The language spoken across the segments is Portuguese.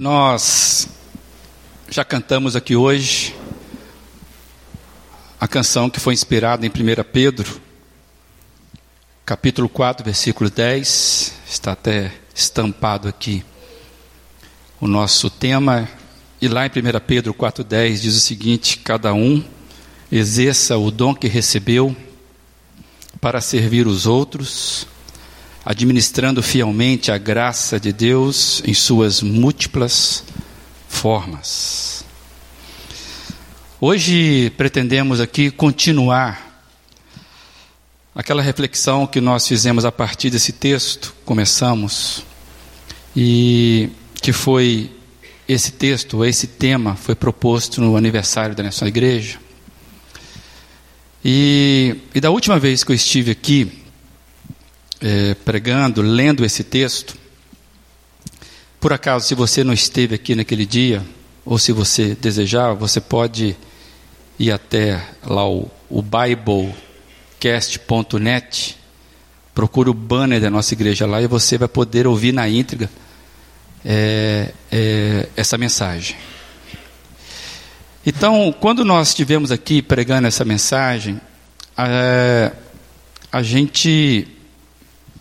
Nós já cantamos aqui hoje a canção que foi inspirada em 1 Pedro, capítulo 4, versículo 10, está até estampado aqui o nosso tema, e lá em 1 Pedro 4,10 diz o seguinte: cada um exerça o dom que recebeu para servir os outros administrando fielmente a graça de Deus em suas múltiplas formas. Hoje pretendemos aqui continuar aquela reflexão que nós fizemos a partir desse texto, começamos, e que foi esse texto, esse tema, foi proposto no aniversário da nossa igreja. E, e da última vez que eu estive aqui, é, pregando, lendo esse texto, por acaso, se você não esteve aqui naquele dia, ou se você desejar, você pode ir até lá o, o biblecast.net, procure o banner da nossa igreja lá e você vai poder ouvir na íntegra é, é, essa mensagem. Então, quando nós estivemos aqui pregando essa mensagem, a, a gente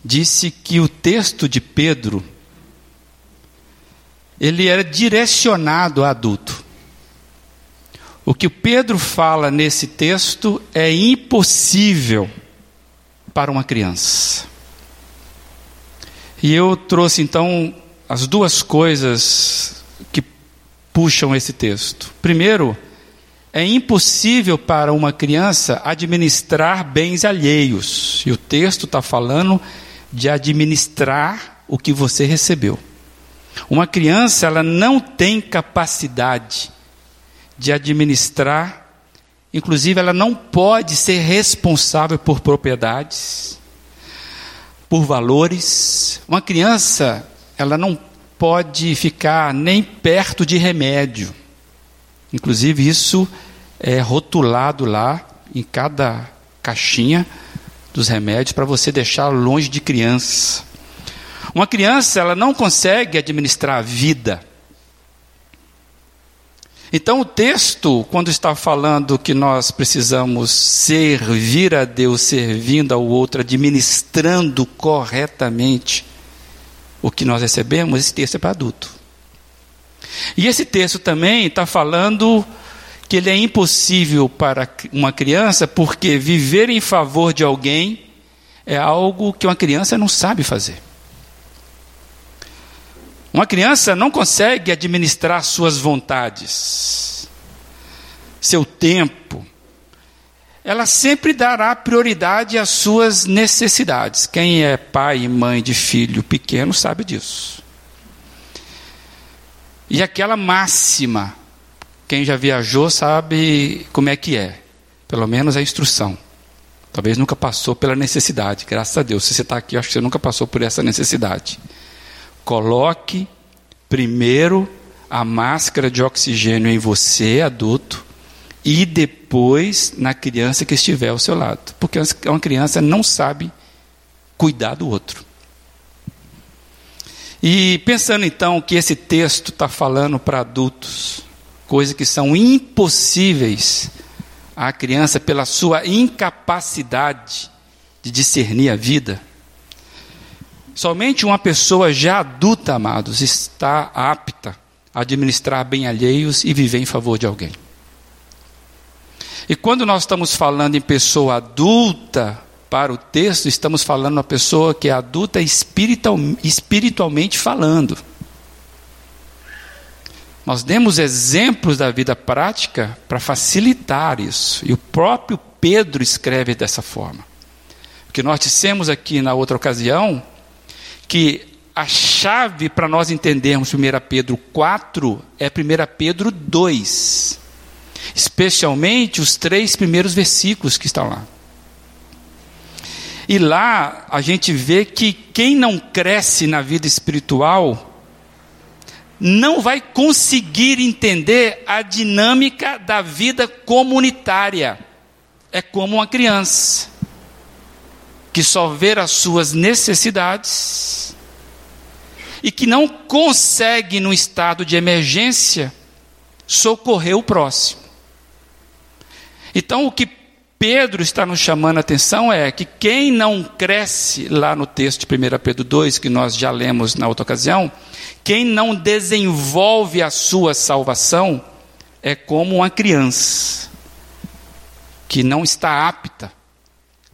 disse que o texto de Pedro ele era direcionado a adulto. O que Pedro fala nesse texto é impossível para uma criança. E eu trouxe então as duas coisas que puxam esse texto. Primeiro, é impossível para uma criança administrar bens alheios. E o texto está falando de administrar o que você recebeu. Uma criança, ela não tem capacidade de administrar, inclusive ela não pode ser responsável por propriedades, por valores. Uma criança, ela não pode ficar nem perto de remédio. Inclusive isso é rotulado lá em cada caixinha dos remédios para você deixar longe de criança. Uma criança, ela não consegue administrar a vida. Então, o texto, quando está falando que nós precisamos servir a Deus, servindo ao outro, administrando corretamente o que nós recebemos, esse texto é para adulto. E esse texto também está falando que ele é impossível para uma criança, porque viver em favor de alguém é algo que uma criança não sabe fazer. Uma criança não consegue administrar suas vontades, seu tempo. Ela sempre dará prioridade às suas necessidades. Quem é pai e mãe de filho pequeno sabe disso. E aquela máxima quem já viajou sabe como é que é, pelo menos a instrução. Talvez nunca passou pela necessidade, graças a Deus. Se você está aqui, acho que você nunca passou por essa necessidade. Coloque primeiro a máscara de oxigênio em você, adulto, e depois na criança que estiver ao seu lado. Porque uma criança não sabe cuidar do outro. E pensando então que esse texto está falando para adultos, coisas que são impossíveis à criança pela sua incapacidade de discernir a vida. Somente uma pessoa já adulta, amados, está apta a administrar bem alheios e viver em favor de alguém. E quando nós estamos falando em pessoa adulta, para o texto, estamos falando uma pessoa que é adulta espiritual, espiritualmente falando. Nós demos exemplos da vida prática para facilitar isso. E o próprio Pedro escreve dessa forma. Porque nós dissemos aqui na outra ocasião que a chave para nós entendermos 1 Pedro 4 é 1 Pedro 2. Especialmente os três primeiros versículos que estão lá. E lá a gente vê que quem não cresce na vida espiritual não vai conseguir entender a dinâmica da vida comunitária. É como uma criança que só vê as suas necessidades e que não consegue, num estado de emergência, socorrer o próximo. Então, o que Pedro está nos chamando a atenção é que quem não cresce, lá no texto de 1 Pedro 2, que nós já lemos na outra ocasião, quem não desenvolve a sua salvação é como uma criança que não está apta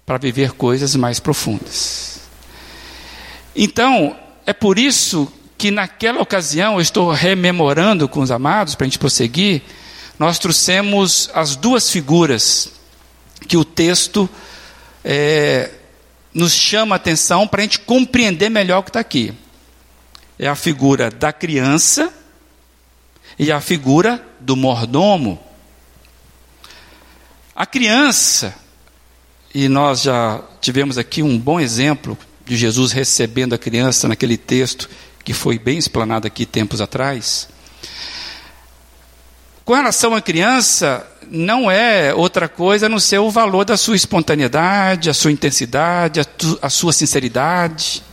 para viver coisas mais profundas. Então, é por isso que naquela ocasião, eu estou rememorando com os amados, para a gente prosseguir, nós trouxemos as duas figuras que o texto é, nos chama a atenção para a gente compreender melhor o que está aqui. É a figura da criança e a figura do mordomo. A criança, e nós já tivemos aqui um bom exemplo de Jesus recebendo a criança naquele texto que foi bem explanado aqui tempos atrás. Com relação à criança, não é outra coisa a não ser o valor da sua espontaneidade, a sua intensidade, a, tu, a sua sinceridade.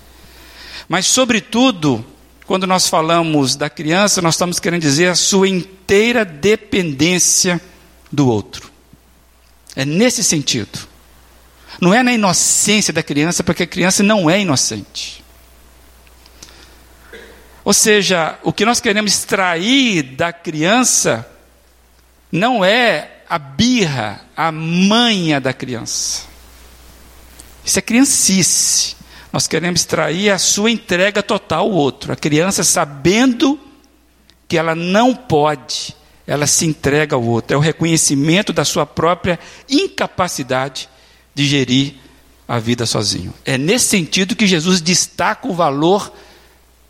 Mas, sobretudo, quando nós falamos da criança, nós estamos querendo dizer a sua inteira dependência do outro. É nesse sentido. Não é na inocência da criança, porque a criança não é inocente. Ou seja, o que nós queremos extrair da criança não é a birra, a manha da criança. Isso é criancice. Nós queremos extrair a sua entrega total ao outro. A criança sabendo que ela não pode, ela se entrega ao outro. É o reconhecimento da sua própria incapacidade de gerir a vida sozinho. É nesse sentido que Jesus destaca o valor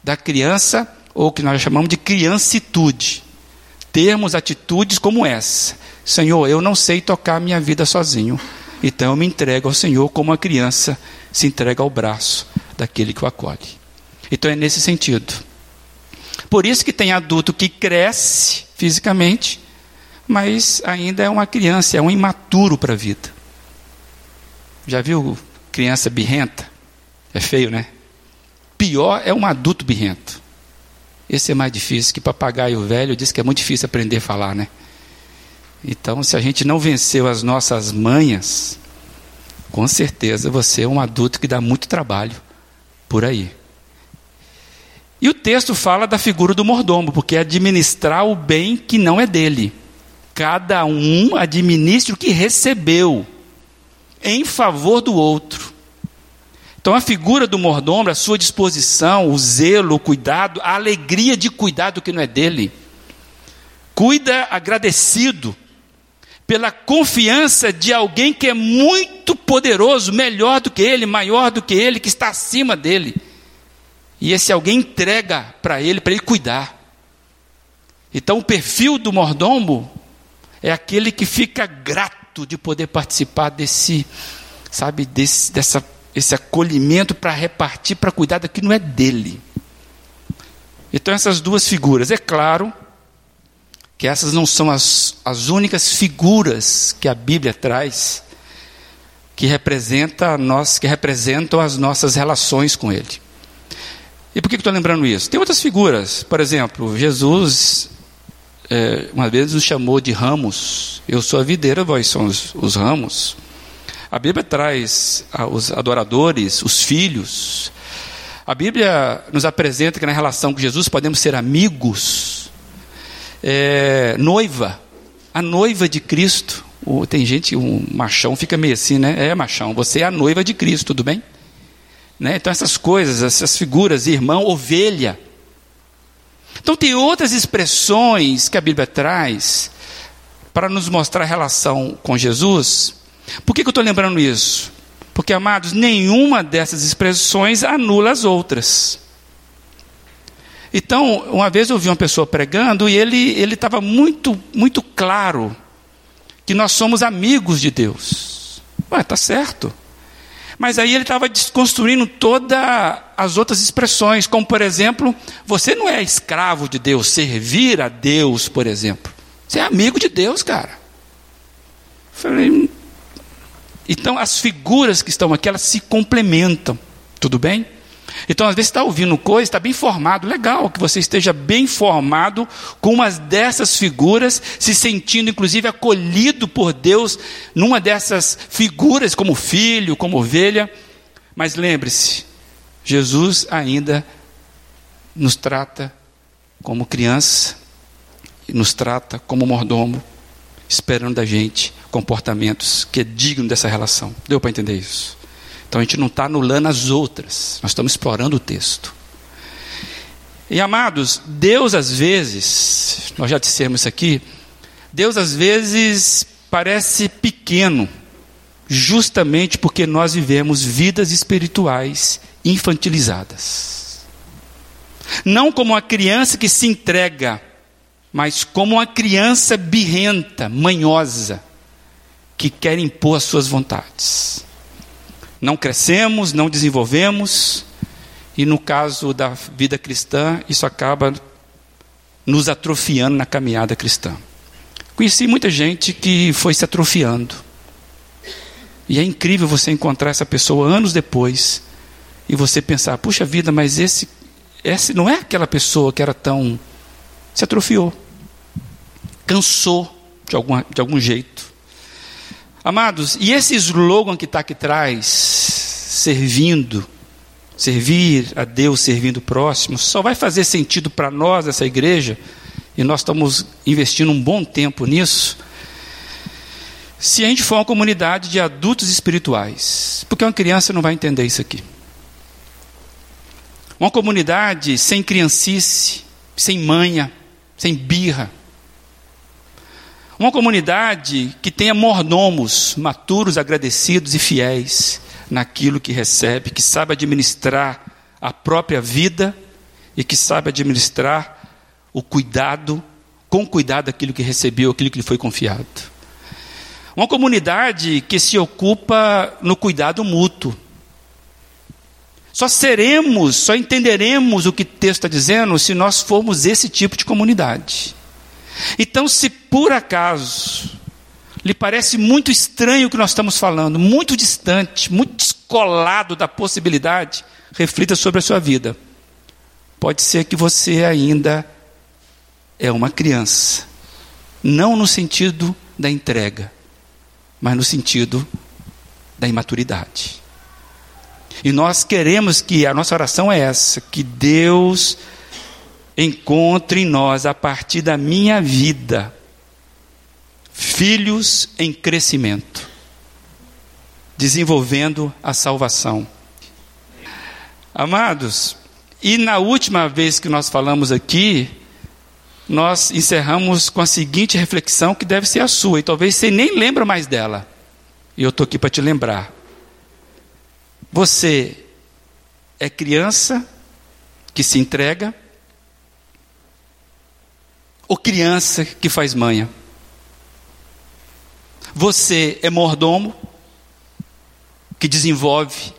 da criança, ou que nós chamamos de criancitude. Termos atitudes como essa. Senhor, eu não sei tocar minha vida sozinho, então eu me entrego ao Senhor como uma criança se entrega ao braço daquele que o acolhe. Então é nesse sentido. Por isso que tem adulto que cresce fisicamente, mas ainda é uma criança, é um imaturo para a vida. Já viu criança birrenta? É feio, né? Pior é um adulto birrento. Esse é mais difícil, que papagaio velho diz que é muito difícil aprender a falar, né? Então, se a gente não venceu as nossas manhas, com certeza você é um adulto que dá muito trabalho por aí. E o texto fala da figura do mordomo, porque é administrar o bem que não é dele. Cada um administra o que recebeu em favor do outro. Então a figura do mordomo, a sua disposição, o zelo, o cuidado, a alegria de cuidar do que não é dele. Cuida agradecido pela confiança de alguém que é muito poderoso, melhor do que ele, maior do que ele, que está acima dele. E esse alguém entrega para ele, para ele cuidar. Então o perfil do mordomo é aquele que fica grato de poder participar desse, sabe, desse, dessa, esse acolhimento para repartir, para cuidar daquilo que não é dele. Então, essas duas figuras, é claro que essas não são as, as únicas figuras que a Bíblia traz que, representa nós, que representam as nossas relações com Ele. E por que estou lembrando isso? Tem outras figuras, por exemplo, Jesus é, uma vez nos chamou de ramos. Eu sou a videira, vós são os, os ramos. A Bíblia traz os adoradores, os filhos. A Bíblia nos apresenta que na relação com Jesus podemos ser amigos. É, noiva, a noiva de Cristo. tem gente, um machão fica meio assim, né? É machão, você é a noiva de Cristo, tudo bem? Né? Então essas coisas, essas figuras, irmão, ovelha. Então, tem outras expressões que a Bíblia traz para nos mostrar a relação com Jesus. Por que, que eu estou lembrando isso? Porque, amados, nenhuma dessas expressões anula as outras. Então, uma vez eu vi uma pessoa pregando e ele ele estava muito muito claro que nós somos amigos de Deus. Ué, tá certo. Mas aí ele estava desconstruindo todas as outras expressões, como por exemplo, você não é escravo de Deus, servir a Deus, por exemplo. Você é amigo de Deus, cara. Falei, então as figuras que estão aqui, elas se complementam, tudo bem? Então, às vezes, está ouvindo coisa, está bem formado, legal que você esteja bem formado com uma dessas figuras, se sentindo, inclusive, acolhido por Deus numa dessas figuras, como filho, como ovelha. Mas lembre-se, Jesus ainda nos trata como criança, e nos trata como mordomo, esperando da gente comportamentos que é digno dessa relação. Deu para entender isso? Então a gente não está anulando as outras, nós estamos explorando o texto. E amados, Deus às vezes, nós já dissemos isso aqui, Deus às vezes parece pequeno, justamente porque nós vivemos vidas espirituais infantilizadas. Não como uma criança que se entrega, mas como uma criança birrenta, manhosa, que quer impor as suas vontades não crescemos, não desenvolvemos, e no caso da vida cristã, isso acaba nos atrofiando na caminhada cristã. Conheci muita gente que foi se atrofiando. E é incrível você encontrar essa pessoa anos depois e você pensar: puxa vida, mas esse, esse não é aquela pessoa que era tão. Se atrofiou, cansou de, algum, de algum jeito. Amados, e esse slogan que está aqui atrás, servindo, servir a Deus servindo o próximo, só vai fazer sentido para nós, essa igreja, e nós estamos investindo um bom tempo nisso, se a gente for uma comunidade de adultos espirituais, porque uma criança não vai entender isso aqui. Uma comunidade sem criancice, sem manha, sem birra, uma comunidade que tenha mordomos, maturos, agradecidos e fiéis naquilo que recebe, que sabe administrar a própria vida e que sabe administrar o cuidado, com cuidado aquilo que recebeu, aquilo que lhe foi confiado. Uma comunidade que se ocupa no cuidado mútuo. Só seremos, só entenderemos o que o texto está dizendo se nós formos esse tipo de comunidade. Então, se por acaso lhe parece muito estranho o que nós estamos falando, muito distante, muito descolado da possibilidade, reflita sobre a sua vida. Pode ser que você ainda é uma criança, não no sentido da entrega, mas no sentido da imaturidade. E nós queremos que a nossa oração é essa, que Deus encontre em nós, a partir da minha vida, filhos em crescimento, desenvolvendo a salvação. Amados, e na última vez que nós falamos aqui, nós encerramos com a seguinte reflexão que deve ser a sua, e talvez você nem lembra mais dela. E eu estou aqui para te lembrar. Você é criança que se entrega, ou criança que faz manha? Você é mordomo que desenvolve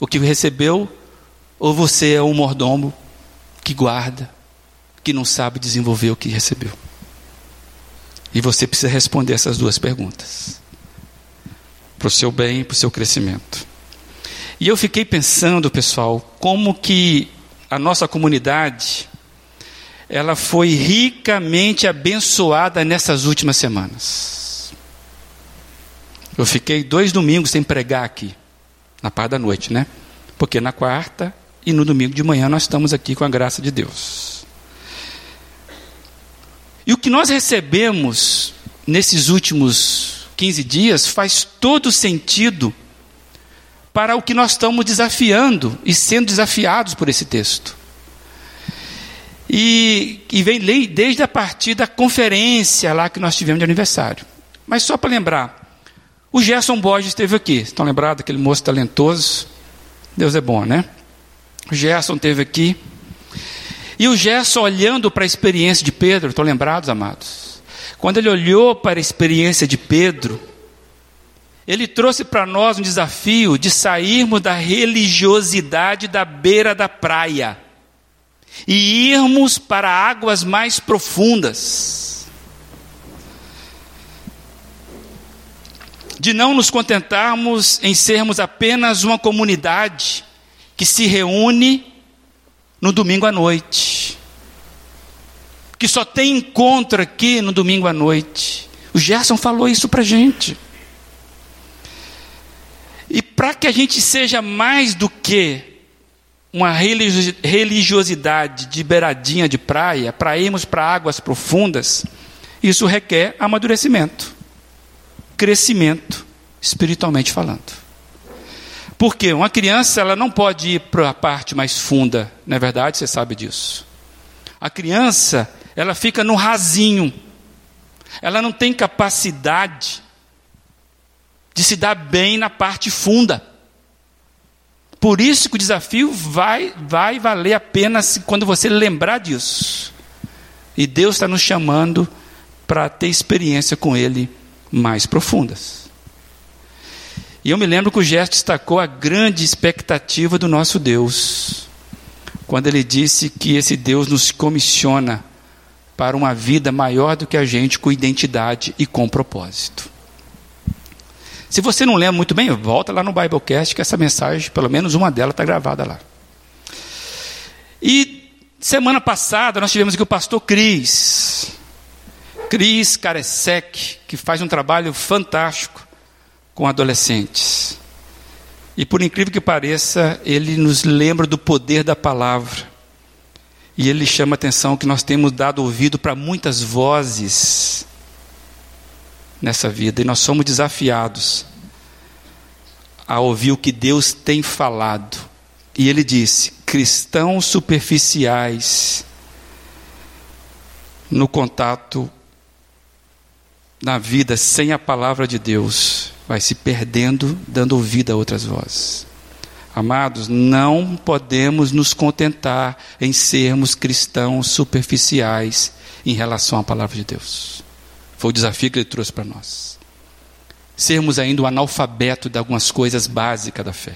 o que recebeu, ou você é um mordomo que guarda, que não sabe desenvolver o que recebeu? E você precisa responder essas duas perguntas. Para o seu bem e para o seu crescimento. E eu fiquei pensando, pessoal, como que a nossa comunidade ela foi ricamente abençoada nessas últimas semanas. Eu fiquei dois domingos sem pregar aqui, na parte da noite, né? Porque na quarta e no domingo de manhã nós estamos aqui com a graça de Deus. E o que nós recebemos nesses últimos 15 dias faz todo sentido para o que nós estamos desafiando e sendo desafiados por esse texto. E, e vem desde a partir da conferência lá que nós tivemos de aniversário. Mas só para lembrar, o Gerson Borges esteve aqui. Estão lembrados daquele moço talentoso? Deus é bom, né? O Gerson esteve aqui. E o Gerson olhando para a experiência de Pedro, estão lembrados, amados? Quando ele olhou para a experiência de Pedro, ele trouxe para nós um desafio de sairmos da religiosidade da beira da praia e irmos para águas mais profundas. De não nos contentarmos em sermos apenas uma comunidade que se reúne no domingo à noite, que só tem encontro aqui no domingo à noite. O Gerson falou isso para gente. Para que a gente seja mais do que uma religiosidade de beiradinha de praia, para irmos para águas profundas, isso requer amadurecimento, crescimento, espiritualmente falando. Porque uma criança ela não pode ir para a parte mais funda, não é verdade? Você sabe disso. A criança ela fica no rasinho, ela não tem capacidade de se dar bem na parte funda. Por isso que o desafio vai, vai valer a pena quando você lembrar disso. E Deus está nos chamando para ter experiência com Ele mais profundas. E eu me lembro que o gesto destacou a grande expectativa do nosso Deus, quando ele disse que esse Deus nos comissiona para uma vida maior do que a gente, com identidade e com propósito. Se você não lembra muito bem, volta lá no Biblecast, que essa mensagem, pelo menos uma delas, está gravada lá. E semana passada nós tivemos aqui o pastor Cris. Cris Karesek, que faz um trabalho fantástico com adolescentes. E por incrível que pareça, ele nos lembra do poder da palavra. E ele chama a atenção que nós temos dado ouvido para muitas vozes nessa vida e nós somos desafiados a ouvir o que Deus tem falado. E ele disse: cristãos superficiais no contato na vida sem a palavra de Deus vai se perdendo, dando ouvido a outras vozes. Amados, não podemos nos contentar em sermos cristãos superficiais em relação à palavra de Deus. Foi o desafio que ele trouxe para nós. Sermos ainda o analfabeto de algumas coisas básicas da fé.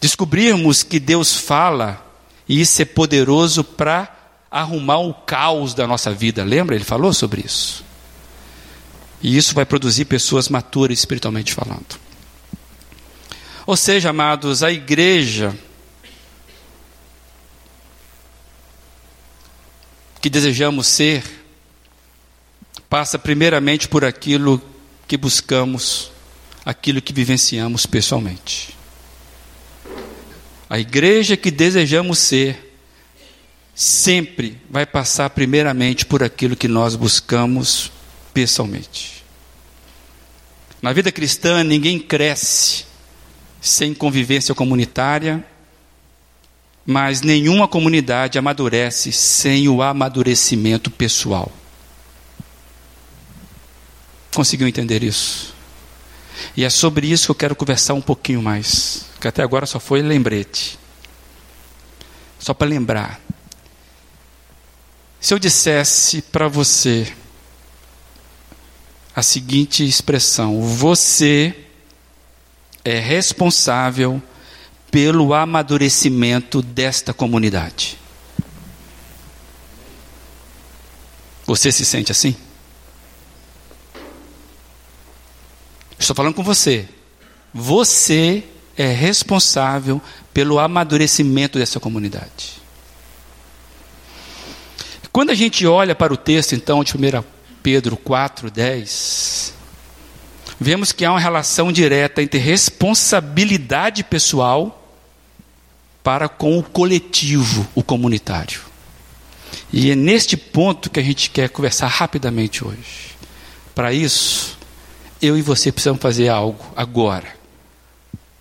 Descobrirmos que Deus fala e isso é poderoso para arrumar o caos da nossa vida. Lembra? Ele falou sobre isso. E isso vai produzir pessoas maturas espiritualmente falando. Ou seja, amados, a igreja que desejamos ser passa primeiramente por aquilo que buscamos, aquilo que vivenciamos pessoalmente. A igreja que desejamos ser sempre vai passar primeiramente por aquilo que nós buscamos pessoalmente. Na vida cristã, ninguém cresce sem convivência comunitária, mas nenhuma comunidade amadurece sem o amadurecimento pessoal. Conseguiu entender isso? E é sobre isso que eu quero conversar um pouquinho mais, que até agora só foi lembrete. Só para lembrar. Se eu dissesse para você a seguinte expressão: você é responsável pelo amadurecimento desta comunidade. Você se sente assim? Estou falando com você. Você é responsável pelo amadurecimento dessa comunidade. Quando a gente olha para o texto, então, de 1 Pedro 4, 10, vemos que há uma relação direta entre responsabilidade pessoal para com o coletivo, o comunitário. E é neste ponto que a gente quer conversar rapidamente hoje. Para isso, eu e você precisamos fazer algo agora.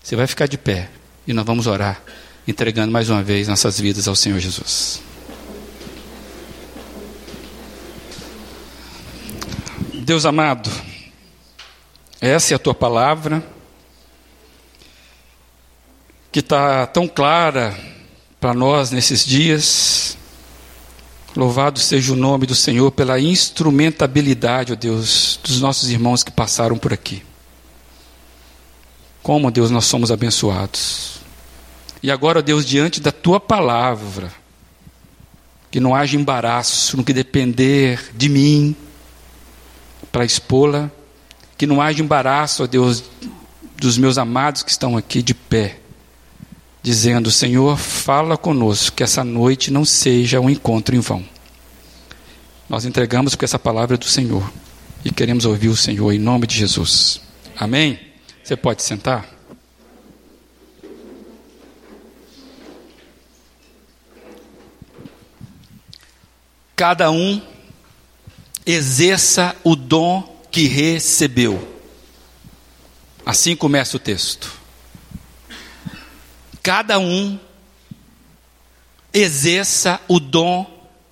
Você vai ficar de pé e nós vamos orar, entregando mais uma vez nossas vidas ao Senhor Jesus. Deus amado, essa é a tua palavra, que está tão clara para nós nesses dias. Louvado seja o nome do Senhor pela instrumentabilidade, ó Deus, dos nossos irmãos que passaram por aqui. Como, Deus, nós somos abençoados. E agora, ó Deus, diante da tua palavra, que não haja embaraço no que depender de mim para expô-la, que não haja embaraço, ó Deus, dos meus amados que estão aqui de pé, dizendo: Senhor, fala conosco, que essa noite não seja um encontro em vão. Nós entregamos com essa palavra do Senhor e queremos ouvir o Senhor em nome de Jesus. Amém? Você pode sentar? Cada um exerça o dom que recebeu. Assim começa o texto. Cada um exerça o dom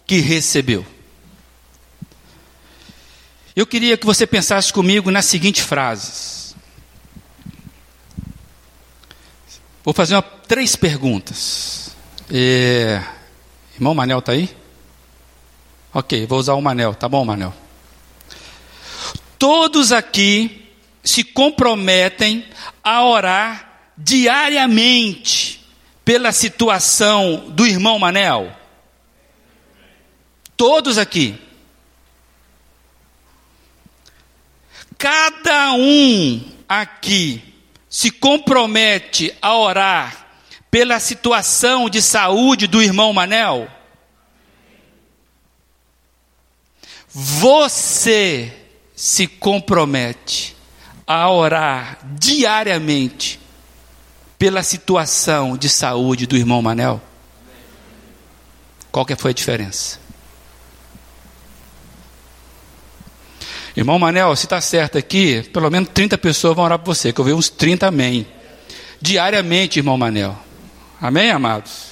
que recebeu. Eu queria que você pensasse comigo nas seguintes frases. Vou fazer uma, três perguntas. É, irmão Manel está aí? Ok, vou usar o Manel, tá bom, Manel? Todos aqui se comprometem a orar diariamente pela situação do irmão Manel? Todos aqui. Cada um aqui se compromete a orar pela situação de saúde do irmão Manel? Você se compromete a orar diariamente pela situação de saúde do irmão Manel? Qual que foi a diferença? Irmão Manel, se está certo aqui, pelo menos 30 pessoas vão orar por você, que eu vi uns 30 amém. Diariamente, irmão Manel. Amém, amados?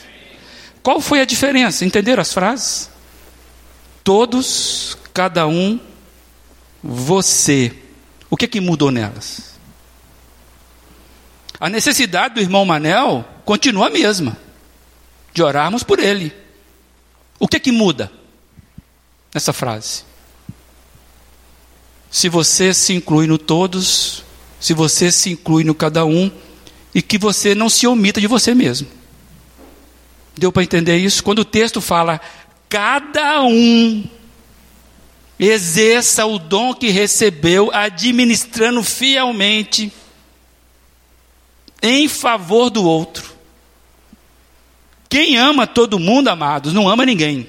Qual foi a diferença? Entenderam as frases? Todos, cada um, você. O que, que mudou nelas? A necessidade do irmão Manel continua a mesma, de orarmos por ele. O que que muda nessa frase? se você se inclui no todos, se você se inclui no cada um, e que você não se omita de você mesmo. Deu para entender isso? Quando o texto fala, cada um exerça o dom que recebeu, administrando fielmente em favor do outro. Quem ama todo mundo, amados, não ama ninguém.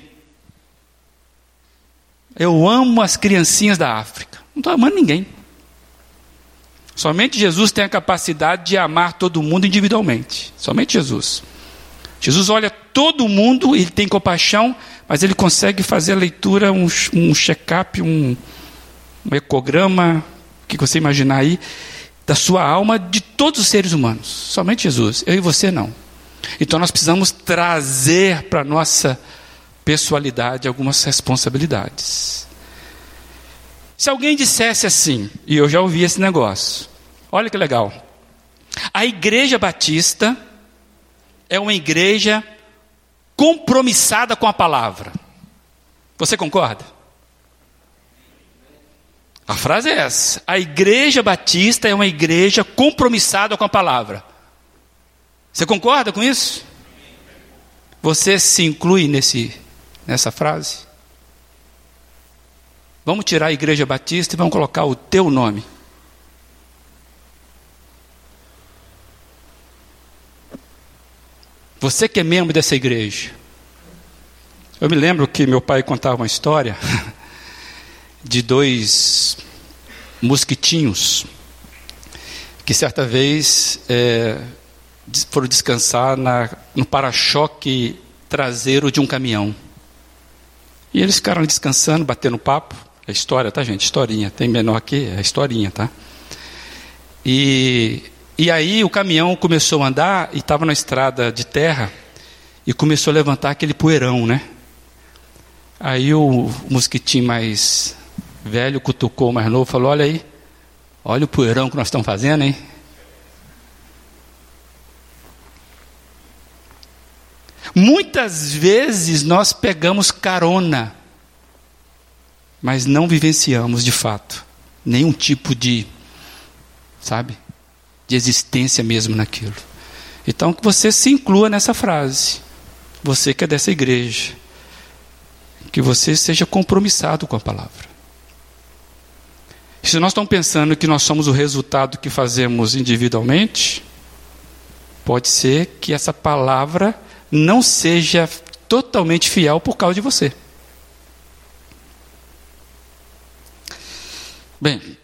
Eu amo as criancinhas da África. Não estou amando ninguém. Somente Jesus tem a capacidade de amar todo mundo individualmente. Somente Jesus. Jesus olha todo mundo, ele tem compaixão, mas ele consegue fazer a leitura, um, um check-up, um, um ecograma, o que você imaginar aí, da sua alma de todos os seres humanos. Somente Jesus. Eu e você não. Então nós precisamos trazer para a nossa pessoalidade algumas responsabilidades. Se alguém dissesse assim, e eu já ouvi esse negócio, olha que legal. A Igreja Batista é uma igreja compromissada com a palavra. Você concorda? A frase é essa. A Igreja Batista é uma igreja compromissada com a palavra. Você concorda com isso? Você se inclui nesse, nessa frase? Vamos tirar a igreja batista e vamos colocar o teu nome. Você que é membro dessa igreja. Eu me lembro que meu pai contava uma história de dois mosquitinhos que certa vez é, foram descansar na, no para-choque traseiro de um caminhão. E eles ficaram descansando, batendo papo. É história, tá, gente? Historinha. Tem menor aqui, é historinha, tá? E, e aí o caminhão começou a andar e estava na estrada de terra e começou a levantar aquele poeirão, né? Aí o mosquitinho mais velho cutucou o mais novo falou: Olha aí, olha o poeirão que nós estamos fazendo, hein? Muitas vezes nós pegamos carona mas não vivenciamos de fato nenhum tipo de, sabe, de existência mesmo naquilo. Então que você se inclua nessa frase. Você que é dessa igreja, que você seja compromissado com a palavra. Se nós estamos pensando que nós somos o resultado que fazemos individualmente, Pode ser que essa palavra não seja totalmente fiel por causa de você. Bem,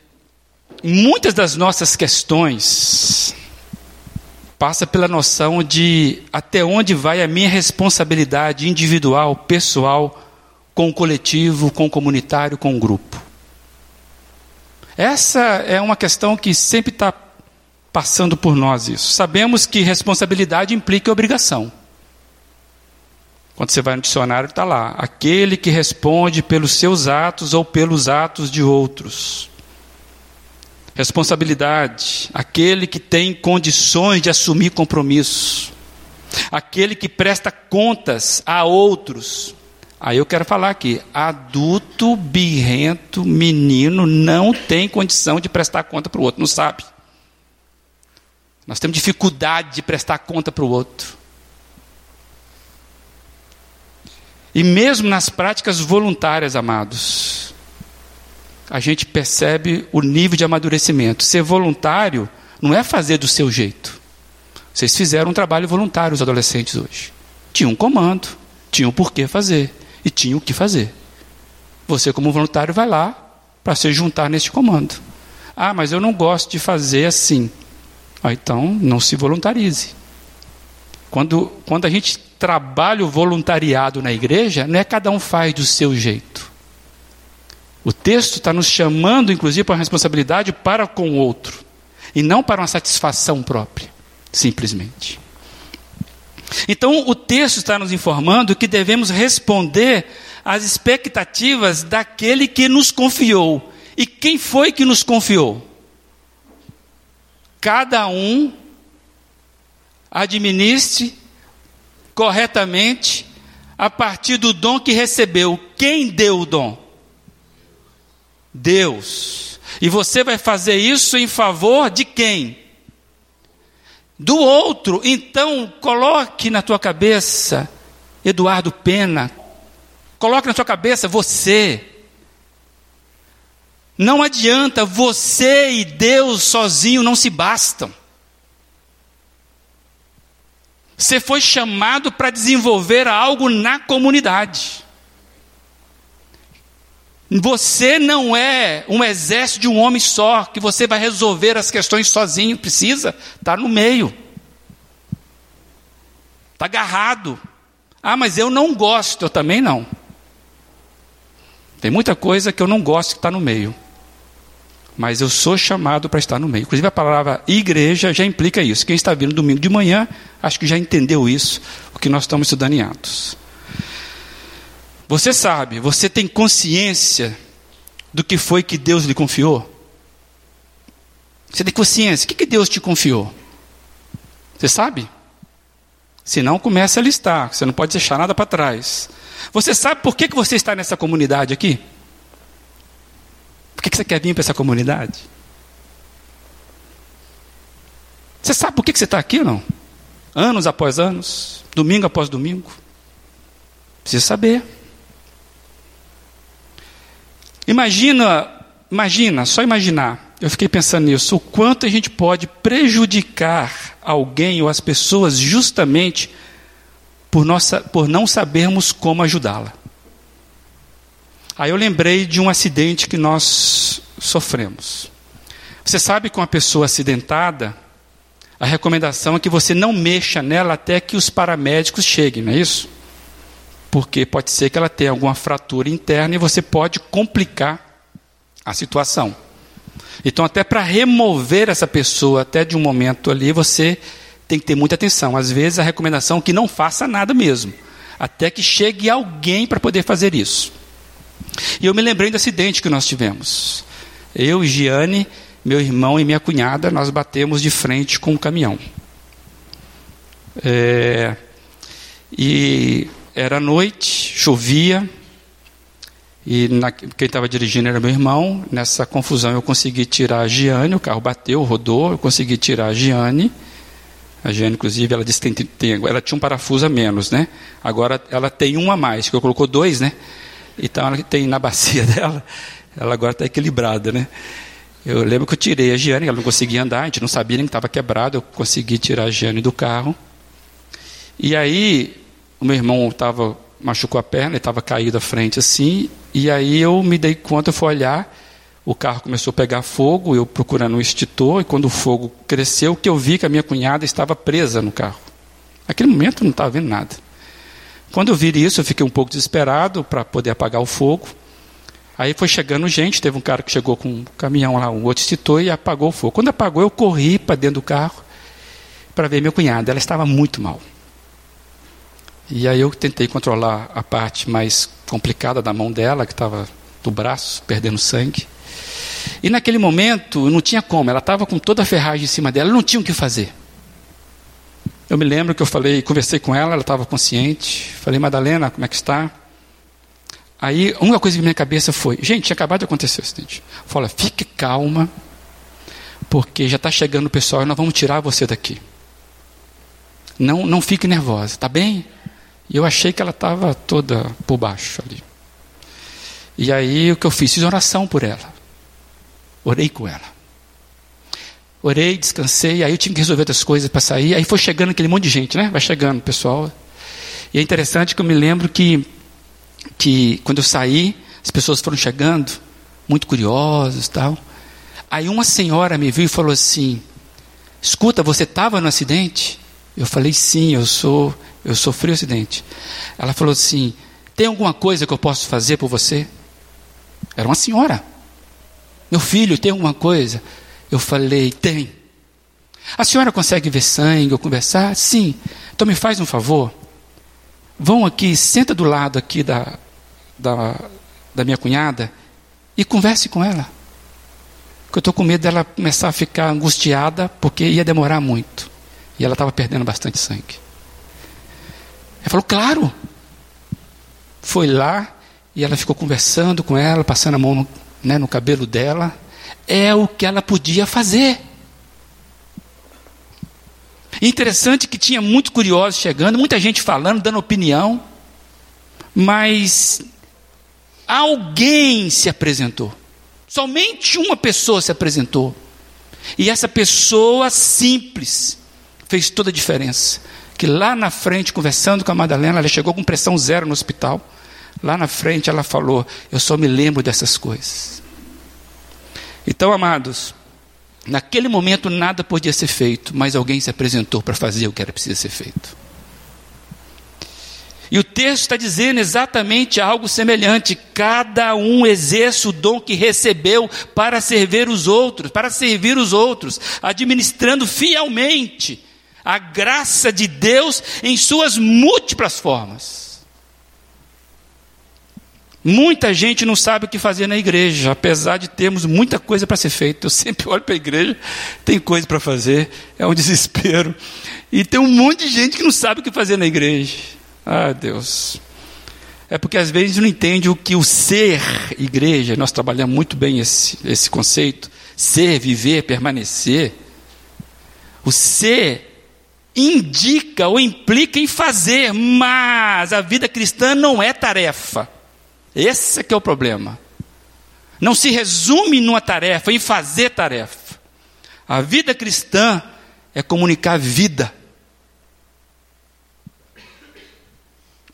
muitas das nossas questões passa pela noção de até onde vai a minha responsabilidade individual, pessoal, com o coletivo, com o comunitário, com o grupo. Essa é uma questão que sempre está passando por nós isso. Sabemos que responsabilidade implica obrigação. Quando você vai no dicionário, está lá: aquele que responde pelos seus atos ou pelos atos de outros. Responsabilidade, aquele que tem condições de assumir compromisso, aquele que presta contas a outros. Aí eu quero falar aqui: adulto, birrento, menino não tem condição de prestar conta para o outro, não sabe. Nós temos dificuldade de prestar conta para o outro. E mesmo nas práticas voluntárias, amados, a gente percebe o nível de amadurecimento. Ser voluntário não é fazer do seu jeito. Vocês fizeram um trabalho voluntário, os adolescentes hoje. Tinha um comando, tinha um porquê fazer e tinha o que fazer. Você, como voluntário, vai lá para se juntar neste comando. Ah, mas eu não gosto de fazer assim. Ah, então, não se voluntarize. Quando, quando a gente trabalha o voluntariado na igreja, não é cada um faz do seu jeito. O texto está nos chamando, inclusive, para a responsabilidade para com o outro, e não para uma satisfação própria, simplesmente. Então, o texto está nos informando que devemos responder às expectativas daquele que nos confiou. E quem foi que nos confiou? cada um administre corretamente a partir do dom que recebeu. Quem deu o dom? Deus. E você vai fazer isso em favor de quem? Do outro. Então, coloque na tua cabeça, Eduardo Pena, coloque na tua cabeça você. Não adianta, você e Deus sozinho não se bastam. Você foi chamado para desenvolver algo na comunidade. Você não é um exército de um homem só, que você vai resolver as questões sozinho. Precisa estar tá no meio. Está agarrado. Ah, mas eu não gosto. Eu também não. Tem muita coisa que eu não gosto que está no meio mas eu sou chamado para estar no meio. Inclusive a palavra igreja já implica isso. Quem está vindo domingo de manhã, acho que já entendeu isso, o que nós estamos estudando em Atos. Você sabe, você tem consciência do que foi que Deus lhe confiou? Você tem consciência? O que, que Deus te confiou? Você sabe? Se não, comece a listar. Você não pode deixar nada para trás. Você sabe por que, que você está nessa comunidade aqui? Por que você quer vir para essa comunidade? Você sabe por que você está aqui ou não? Anos após anos, domingo após domingo. Precisa saber. Imagina, imagina, só imaginar. Eu fiquei pensando nisso. O quanto a gente pode prejudicar alguém ou as pessoas justamente por, nossa, por não sabermos como ajudá-la. Aí eu lembrei de um acidente que nós sofremos. Você sabe que uma pessoa acidentada, a recomendação é que você não mexa nela até que os paramédicos cheguem, não é isso? Porque pode ser que ela tenha alguma fratura interna e você pode complicar a situação. Então, até para remover essa pessoa, até de um momento ali, você tem que ter muita atenção. Às vezes, a recomendação é que não faça nada mesmo, até que chegue alguém para poder fazer isso. E eu me lembrei do acidente que nós tivemos. Eu, Giane, meu irmão e minha cunhada, nós batemos de frente com um caminhão. É, e era noite, chovia, e na, quem estava dirigindo era meu irmão. Nessa confusão eu consegui tirar a Giane, o carro bateu, rodou, eu consegui tirar a Giane. A Giane, inclusive, ela disse que tem, tem, ela tinha um parafuso a menos, né? Agora ela tem um a mais, que eu colocou dois, né? Então ela tem na bacia dela, ela agora está equilibrada, né? Eu lembro que eu tirei a Giane, ela não conseguia andar, a gente não sabia nem que estava quebrado, eu consegui tirar a Giane do carro. E aí, o meu irmão tava, machucou a perna, estava caído à frente assim, e aí eu me dei conta, eu fui olhar, o carro começou a pegar fogo, eu procurando um extintor, e quando o fogo cresceu, que eu vi que a minha cunhada estava presa no carro. Naquele momento eu não estava vendo nada. Quando eu vi isso, eu fiquei um pouco desesperado para poder apagar o fogo. Aí foi chegando gente, teve um cara que chegou com um caminhão lá, um outro extintor e apagou o fogo. Quando apagou, eu corri para dentro do carro para ver minha cunhada. Ela estava muito mal. E aí eu tentei controlar a parte mais complicada da mão dela, que estava do braço, perdendo sangue. E naquele momento, não tinha como, ela estava com toda a ferragem em cima dela, não tinha o que fazer. Eu me lembro que eu falei, conversei com ela, ela estava consciente. Falei, Madalena, como é que está? Aí, uma coisa que minha cabeça foi, gente, tinha acabado de acontecer o acidente. Fala, fique calma, porque já está chegando o pessoal e nós vamos tirar você daqui. Não, não fique nervosa, tá bem? E eu achei que ela estava toda por baixo ali. E aí o que eu fiz? Fiz oração por ela. Orei com ela. Orei, descansei, aí eu tinha que resolver outras coisas para sair. Aí foi chegando aquele monte de gente, né? Vai chegando, pessoal. E é interessante que eu me lembro que, que quando eu saí, as pessoas foram chegando, muito curiosas tal. Aí uma senhora me viu e falou assim: Escuta, você estava no acidente? Eu falei: Sim, eu sou eu sofri um acidente. Ela falou assim: Tem alguma coisa que eu posso fazer por você? Era uma senhora. Meu filho, tem alguma coisa? Eu falei: Tem. A senhora consegue ver sangue ou conversar? Sim. Então me faz um favor. Vão aqui, senta do lado aqui da, da, da minha cunhada e converse com ela. Porque eu estou com medo dela começar a ficar angustiada, porque ia demorar muito. E ela estava perdendo bastante sangue. Falou, claro. Foi lá e ela ficou conversando com ela, passando a mão no, né, no cabelo dela. É o que ela podia fazer. interessante que tinha muito curiosos chegando, muita gente falando, dando opinião, mas alguém se apresentou. Somente uma pessoa se apresentou. E essa pessoa simples fez toda a diferença que lá na frente, conversando com a Madalena, ela chegou com pressão zero no hospital. Lá na frente ela falou: Eu só me lembro dessas coisas. Então, amados, naquele momento nada podia ser feito, mas alguém se apresentou para fazer o que era preciso ser feito. E o texto está dizendo exatamente algo semelhante. Cada um exerce o dom que recebeu para servir os outros, para servir os outros, administrando fielmente a graça de Deus em suas múltiplas formas. Muita gente não sabe o que fazer na igreja, apesar de termos muita coisa para ser feita. Eu sempre olho para a igreja, tem coisa para fazer, é um desespero. E tem um monte de gente que não sabe o que fazer na igreja. Ah, Deus. É porque às vezes não entende o que o ser igreja, nós trabalhamos muito bem esse, esse conceito, ser, viver, permanecer. O ser indica ou implica em fazer, mas a vida cristã não é tarefa. Esse é que é o problema. Não se resume numa tarefa, em fazer tarefa. A vida cristã é comunicar vida.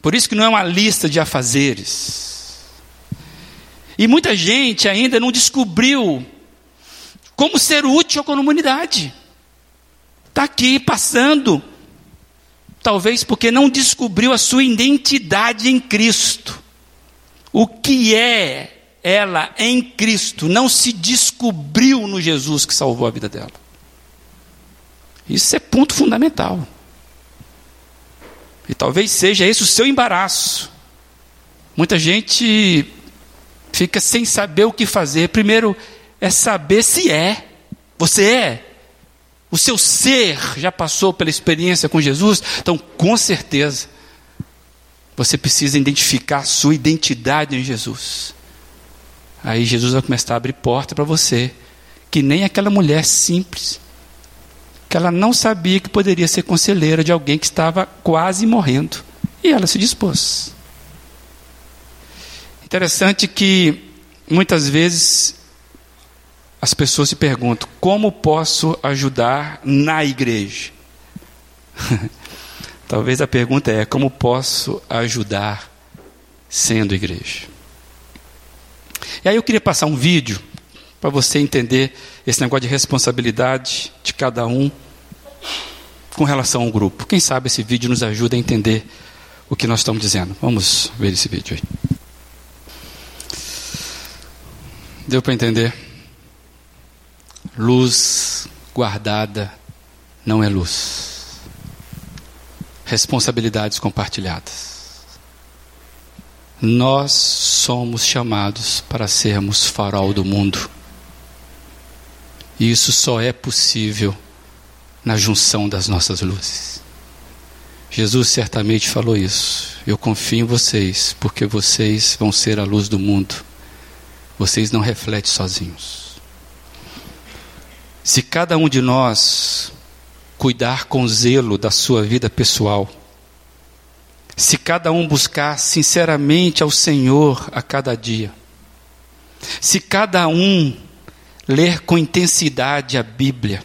Por isso que não é uma lista de afazeres. E muita gente ainda não descobriu como ser útil à comunidade está aqui passando. Talvez porque não descobriu a sua identidade em Cristo. O que é ela em Cristo não se descobriu no Jesus que salvou a vida dela. Isso é ponto fundamental. E talvez seja esse o seu embaraço. Muita gente fica sem saber o que fazer. Primeiro é saber se é. Você é o seu ser já passou pela experiência com Jesus, então com certeza você precisa identificar a sua identidade em Jesus. Aí Jesus vai começar a abrir porta para você, que nem aquela mulher simples, que ela não sabia que poderia ser conselheira de alguém que estava quase morrendo, e ela se dispôs. Interessante que muitas vezes as pessoas se perguntam: como posso ajudar na igreja? Talvez a pergunta é: como posso ajudar sendo igreja? E aí eu queria passar um vídeo para você entender esse negócio de responsabilidade de cada um com relação ao grupo. Quem sabe esse vídeo nos ajuda a entender o que nós estamos dizendo. Vamos ver esse vídeo aí. Deu para entender? Luz guardada não é luz. Responsabilidades compartilhadas. Nós somos chamados para sermos farol do mundo. E isso só é possível na junção das nossas luzes. Jesus certamente falou isso. Eu confio em vocês, porque vocês vão ser a luz do mundo. Vocês não refletem sozinhos. Se cada um de nós cuidar com zelo da sua vida pessoal, se cada um buscar sinceramente ao Senhor a cada dia, se cada um ler com intensidade a Bíblia,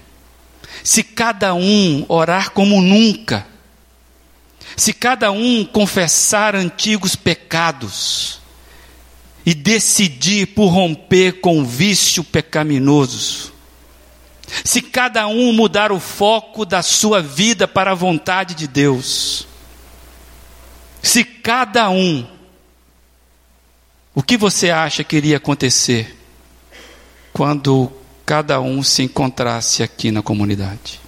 se cada um orar como nunca, se cada um confessar antigos pecados e decidir por romper com o vício se cada um mudar o foco da sua vida para a vontade de Deus, se cada um, o que você acha que iria acontecer quando cada um se encontrasse aqui na comunidade?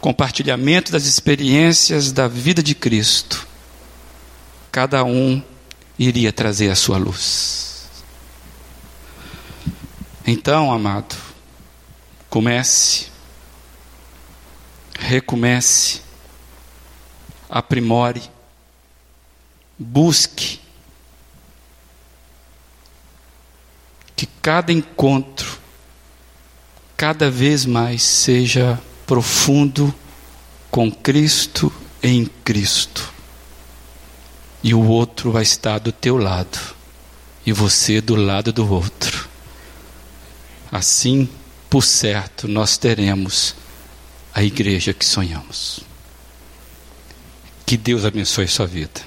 Compartilhamento das experiências da vida de Cristo. Cada um iria trazer a sua luz. Então, amado, comece recomece, aprimore, busque. Que cada encontro, cada vez mais, seja profundo com Cristo em Cristo. E o outro vai estar do teu lado, e você do lado do outro. Assim, por certo, nós teremos a igreja que sonhamos. Que Deus abençoe sua vida.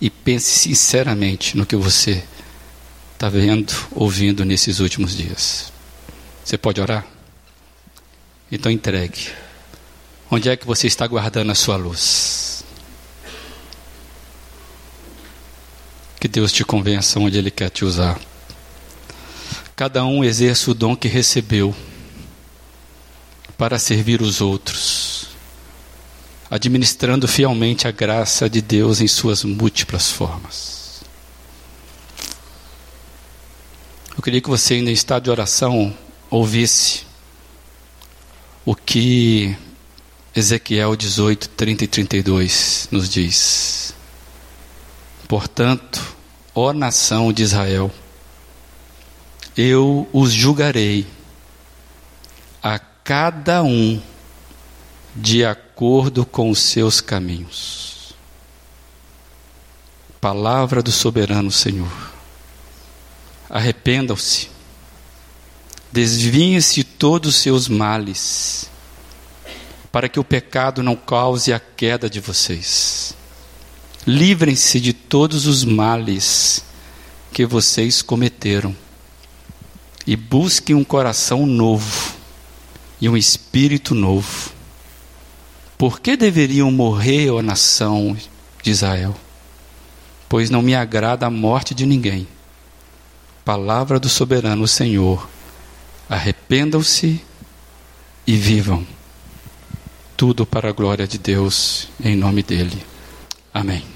E pense sinceramente no que você está vendo, ouvindo nesses últimos dias. Você pode orar? Então entregue. Onde é que você está guardando a sua luz? Que Deus te convença onde Ele quer te usar. Cada um exerça o dom que recebeu para servir os outros, administrando fielmente a graça de Deus em suas múltiplas formas. Eu queria que você, ainda em estado de oração, ouvisse o que Ezequiel 18, 30 e 32 nos diz. Portanto, ó nação de Israel, eu os julgarei a cada um de acordo com os seus caminhos. Palavra do soberano Senhor. Arrependam-se, desviem-se de todos os seus males, para que o pecado não cause a queda de vocês. Livrem-se de todos os males que vocês cometeram e busquem um coração novo e um espírito novo. Por que deveriam morrer, ó nação de Israel? Pois não me agrada a morte de ninguém. Palavra do soberano Senhor. Arrependam-se e vivam. Tudo para a glória de Deus, em nome dele. Amém.